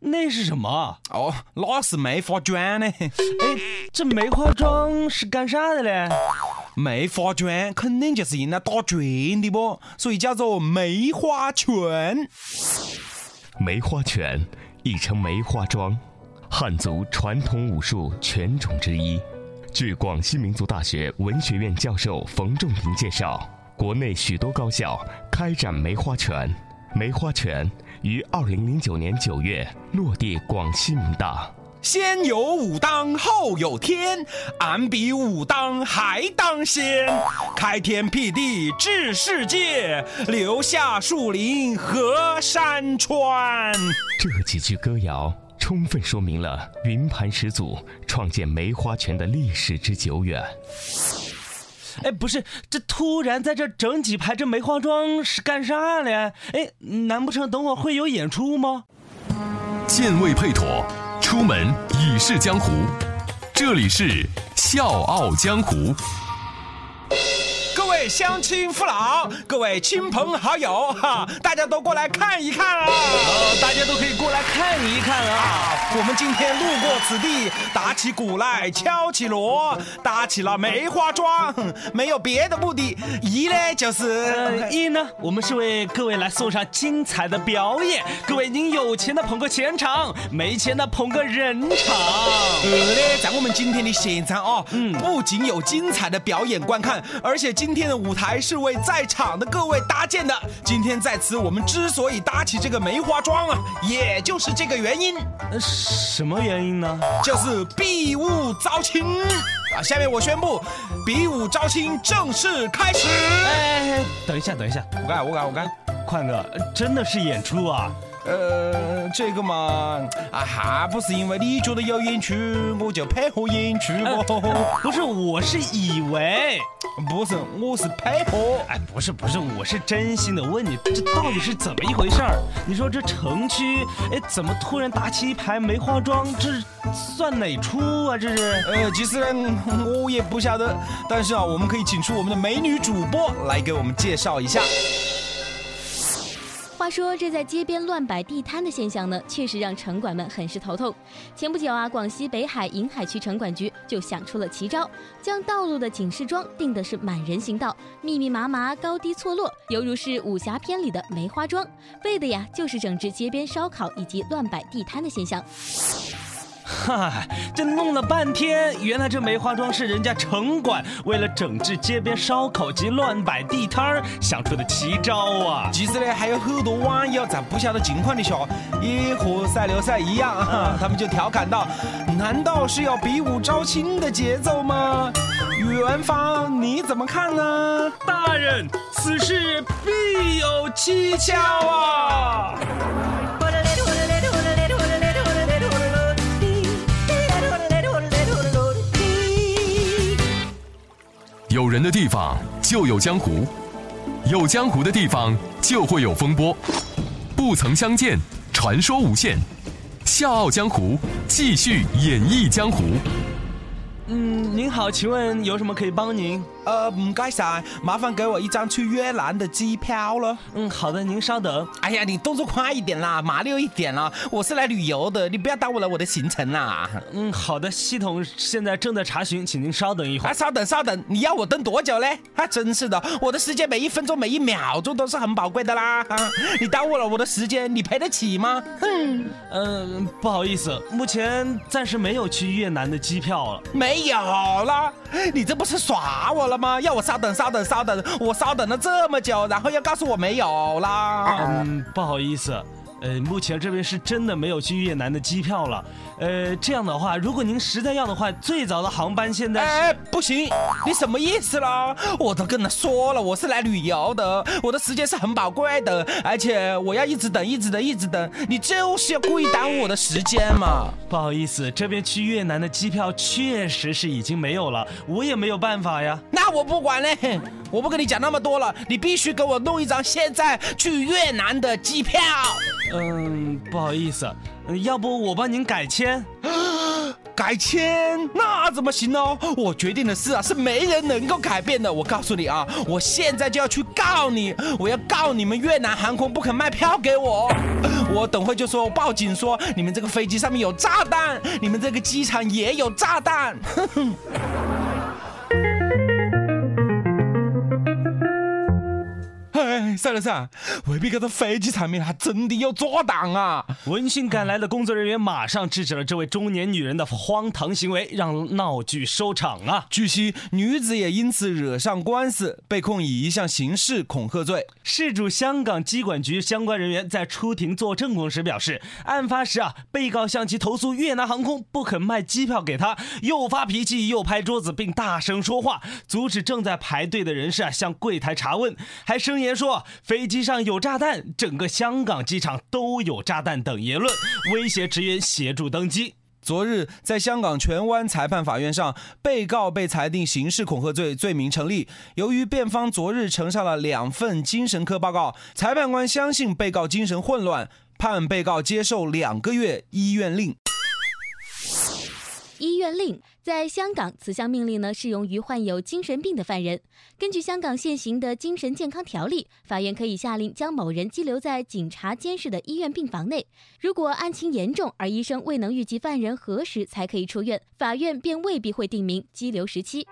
那是什么？哦，那是梅花桩呢。哎，这梅花桩是干啥的嘞？梅花桩肯定就是用来打拳的不，所以叫做梅花拳。梅花拳亦称梅花桩，汉族传统武术拳种之一。据广西民族大学文学院教授冯仲平介绍，国内许多高校开展梅花拳。梅花拳于二零零九年九月落地广西民大。先有武当，后有天，俺比武当还当先。开天辟地治世界，留下树林和山川。这几句歌谣充分说明了云盘始祖创建梅花拳的历史之久远。哎，不是，这突然在这整几排这梅花桩是干啥嘞？哎，难不成等会会有演出吗？剑未配妥，出门已是江湖。这里是笑傲江湖。乡亲父老，各位亲朋好友，哈，大家都过来看一看啊！呃，大家都可以过来看一看啊。啊，我们今天路过此地，打起鼓来，敲起锣，搭起了梅花桩，没有别的目的，一呢就是呃，一呢，我们是为各位来送上精彩的表演。各位，您有钱的捧个钱场，没钱的捧个人场。二呢，在我们今天的现场啊，嗯，不仅有精彩的表演观看，而且今天的舞台是为在场的各位搭建的。今天在此，我们之所以搭起这个梅花桩啊，也就是这个原因，呃什么原因呢？就是比武招亲啊。下面我宣布，比武招亲正式开始。哎，等一下，等一下，我干，我干，我干。宽哥，呃真的是演出啊？呃，这个嘛，啊，还不是因为你觉得有演出，我就配合演出哦。不是，我是以为。不是，我是配合。哎，不是不是，我是真心的问你，这到底是怎么一回事儿？你说这城区，哎，怎么突然打起一排梅花桩？这是算哪出啊？这是？呃，其实呢，我也不晓得，但是啊，我们可以请出我们的美女主播来给我们介绍一下。话说，这在街边乱摆地摊的现象呢，确实让城管们很是头痛。前不久啊，广西北海银海区城管局就想出了奇招，将道路的警示桩定的是满人行道，密密麻麻，高低错落，犹如是武侠片里的梅花桩，为的呀就是整治街边烧烤以及乱摆地摊的现象。嗨，这弄了半天，原来这梅花桩是人家城管为了整治街边烧烤及乱摆地摊儿想出的奇招啊！其实呢，还有很多网友在不晓得情况的下，也和赛刘赛一样，啊，他们就调侃道：“难道是要比武招亲的节奏吗？”元芳，你怎么看呢？大人，此事必有蹊跷啊！有人的地方就有江湖，有江湖的地方就会有风波。不曾相见，传说无限。笑傲江湖，继续演绎江湖。嗯，您好，请问有什么可以帮您？呃，唔该晒，麻烦给我一张去越南的机票了。嗯，好的，您稍等。哎呀，你动作快一点啦，麻溜一点啦，我是来旅游的，你不要耽误了我的行程啦。嗯，好的，系统现在正在查询，请您稍等一会啊，儿。稍等稍等，你要我等多久嘞？啊，真是的，我的时间每一分钟每一秒钟都是很宝贵的啦。啊，你耽误了我的时间，你赔得起吗？哼，嗯、不好意思，目前暂时没有去越南的机票了。没有啦，你这不是耍我了吗？要我稍等稍等稍等，我稍等了这么久，然后又告诉我没有啦。嗯，不好意思，呃，目前这边是真的没有去越南的机票了。呃，这样的话，如果您实在要的话，最早的航班现在是。哎，不行，你什么意思啦？我都跟他说了，我是来旅游的，我的时间是很宝贵的，而且我要一直等，一直等，一直等，你就是要故意耽误我的时间嘛。不好意思，这边去越南的机票确实是已经没有了，我也没有办法呀。那我不管嘞，我不跟你讲那么多了，你必须给我弄一张现在去越南的机票。嗯，不好意思，呃要不我帮您改签？改签那怎么行呢？我决定的事啊，是没人能够改变的。我告诉你啊，我现在就要去告你，我要告你们越南航空不肯卖票给我。我等会就说报警说你们这个飞机上面有炸弹，你们这个机场也有炸弹。哼哼。算了算了，未必搿个飞机上面还真的有炸弹啊！闻讯赶来的工作人员马上制止了这位中年女人的荒唐行为，让闹剧收场啊！据悉，女子也因此惹上官司，被控以一项刑事恐吓罪。事主香港机管局相关人员在出庭作证供时表示，案发时啊，被告向其投诉越南航空不肯卖机票给他，又发脾气又拍桌子，并大声说话，阻止正在排队的人士啊向柜台查问，还声言说飞机上有炸弹，整个香港机场都有炸弹等言论，威胁职员协助登机。昨日，在香港荃湾裁判法院上，被告被裁定刑事恐吓罪罪名成立。由于辩方昨日呈上了两份精神科报告，裁判官相信被告精神混乱，判被告接受两个月医院令。医院令在香港，此项命令呢适用于患有精神病的犯人。根据香港现行的精神健康条例，法院可以下令将某人羁留在警察监视的医院病房内。如果案情严重，而医生未能预计犯人何时才可以出院，法院便未必会定明羁留时期。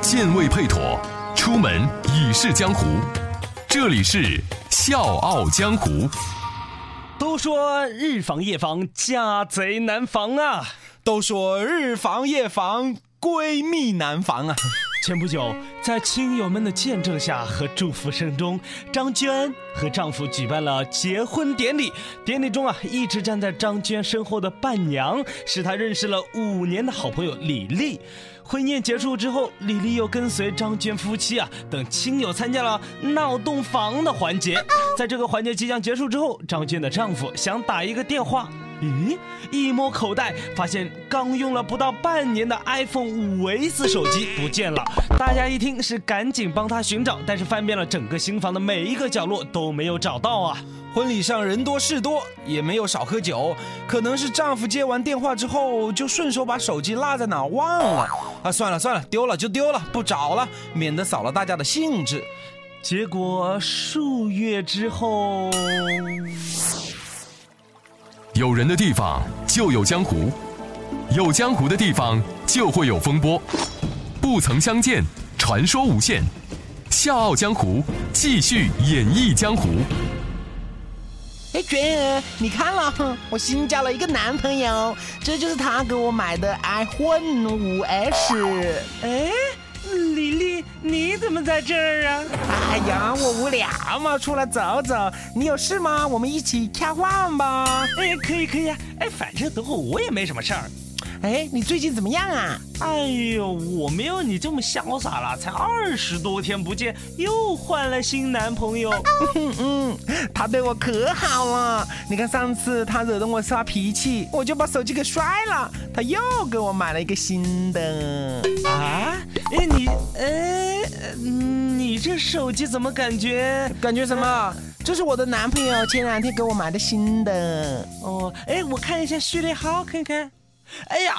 剑未配妥，出门已是江湖。这里是笑傲江湖。都说日防夜防，家贼难防啊！都说日防夜防，闺蜜难防啊！前不久，在亲友们的见证下和祝福声中，张娟和丈夫举办了结婚典礼。典礼中啊，一直站在张娟身后的伴娘是她认识了五年的好朋友李丽。婚宴结束之后，李丽又跟随张娟夫妻啊等亲友参加了闹洞房的环节。在这个环节即将结束之后，张娟的丈夫想打一个电话。咦，一摸口袋，发现刚用了不到半年的 iPhone 五 S 手机不见了。大家一听是赶紧帮他寻找，但是翻遍了整个新房的每一个角落都没有找到啊。婚礼上人多事多，也没有少喝酒，可能是丈夫接完电话之后就顺手把手机落在哪忘了啊！算了算了，丢了就丢了，不找了，免得扫了大家的兴致。结果数月之后，有人的地方就有江湖，有江湖的地方就会有风波。不曾相见，传说无限。笑傲江湖，继续演绎江湖。哎，娟儿，你看了，哼 我新交了一个男朋友，这就是他给我买的 iPhone 五 S。哎，李丽，你怎么在这儿啊？哎呀，我无聊嘛，出来走走。你有事吗？我们一起开饭吧。哎，可以可以啊。哎，反正等会我也没什么事儿。哎，你最近怎么样啊？哎呦，我没有你这么潇洒了，才二十多天不见，又换了新男朋友。嗯嗯，他对我可好了。你看上次他惹得我发脾气，我就把手机给摔了，他又给我买了一个新的。啊？哎你哎，嗯你这手机怎么感觉？感觉什么？这是我的男朋友前两天给我买的新的。哦，哎，我看一下序列号，看看。哎呀，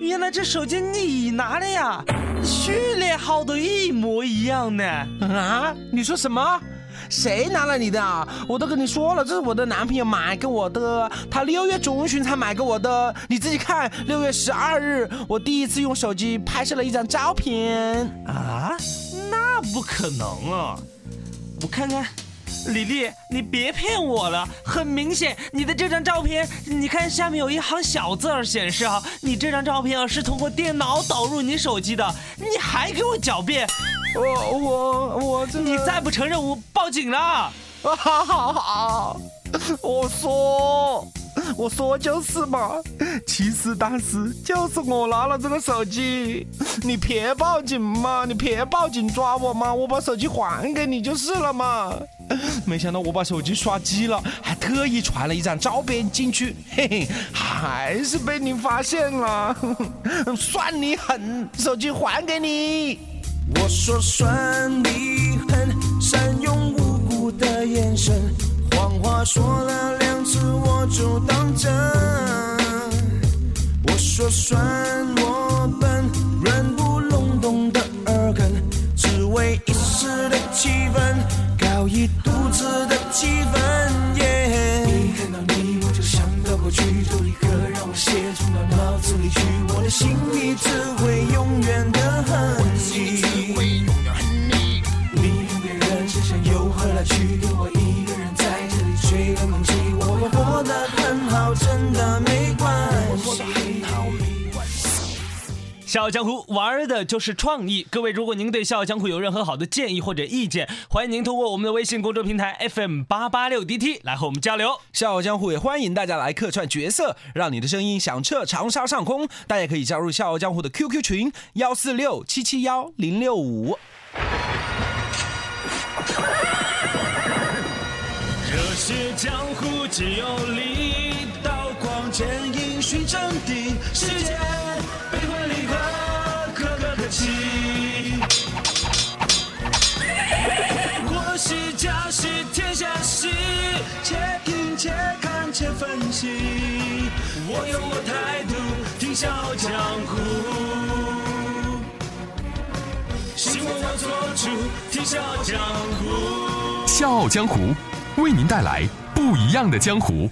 原来这手机你拿的呀？序列号都一模一样呢。啊？你说什么？谁拿了你的啊？我都跟你说了，这是我的男朋友买给我的，他六月中旬才买给我的。你自己看，六月十二日，我第一次用手机拍摄了一张照片。啊？那不可能啊！我看看，李丽，你别骗我了。很明显，你的这张照片，你看下面有一行小字儿显示啊，你这张照片啊是通过电脑导入你手机的。你还给我狡辩？我我我，你再不承认，我报警了！啊，好好好，我说我说就是嘛，其实当时就是我拿了这个手机，你别报警嘛，你别报警抓我嘛，我把手机还给你就是了嘛。没想到我把手机刷机了，还特意传了一张照片进去，嘿嘿，还是被你发现了，算你狠，手机还给你。我说算你狠，善用无辜的眼神，谎话说了两次我就当真。我说算我笨，软不隆咚的耳根，只为一时的气氛，搞一肚子的气氛。一看到你我就想到过去，就立刻让我写进到脑子里去，我的心里只会永远笑傲江湖玩的就是创意。各位，如果您对笑傲江湖有任何好的建议或者意见，欢迎您通过我们的微信公众平台 FM 八八六 DT 来和我们交流。笑傲江湖也欢迎大家来客串角色，让你的声音响彻长沙上空。大家可以加入笑傲江湖的 QQ 群幺四六七七幺零六五。热血江湖只有力刀光剑影寻真谛，有我态度，听笑傲江湖。希望我做主，听笑傲江湖。笑傲江湖，为您带来不一样的江湖。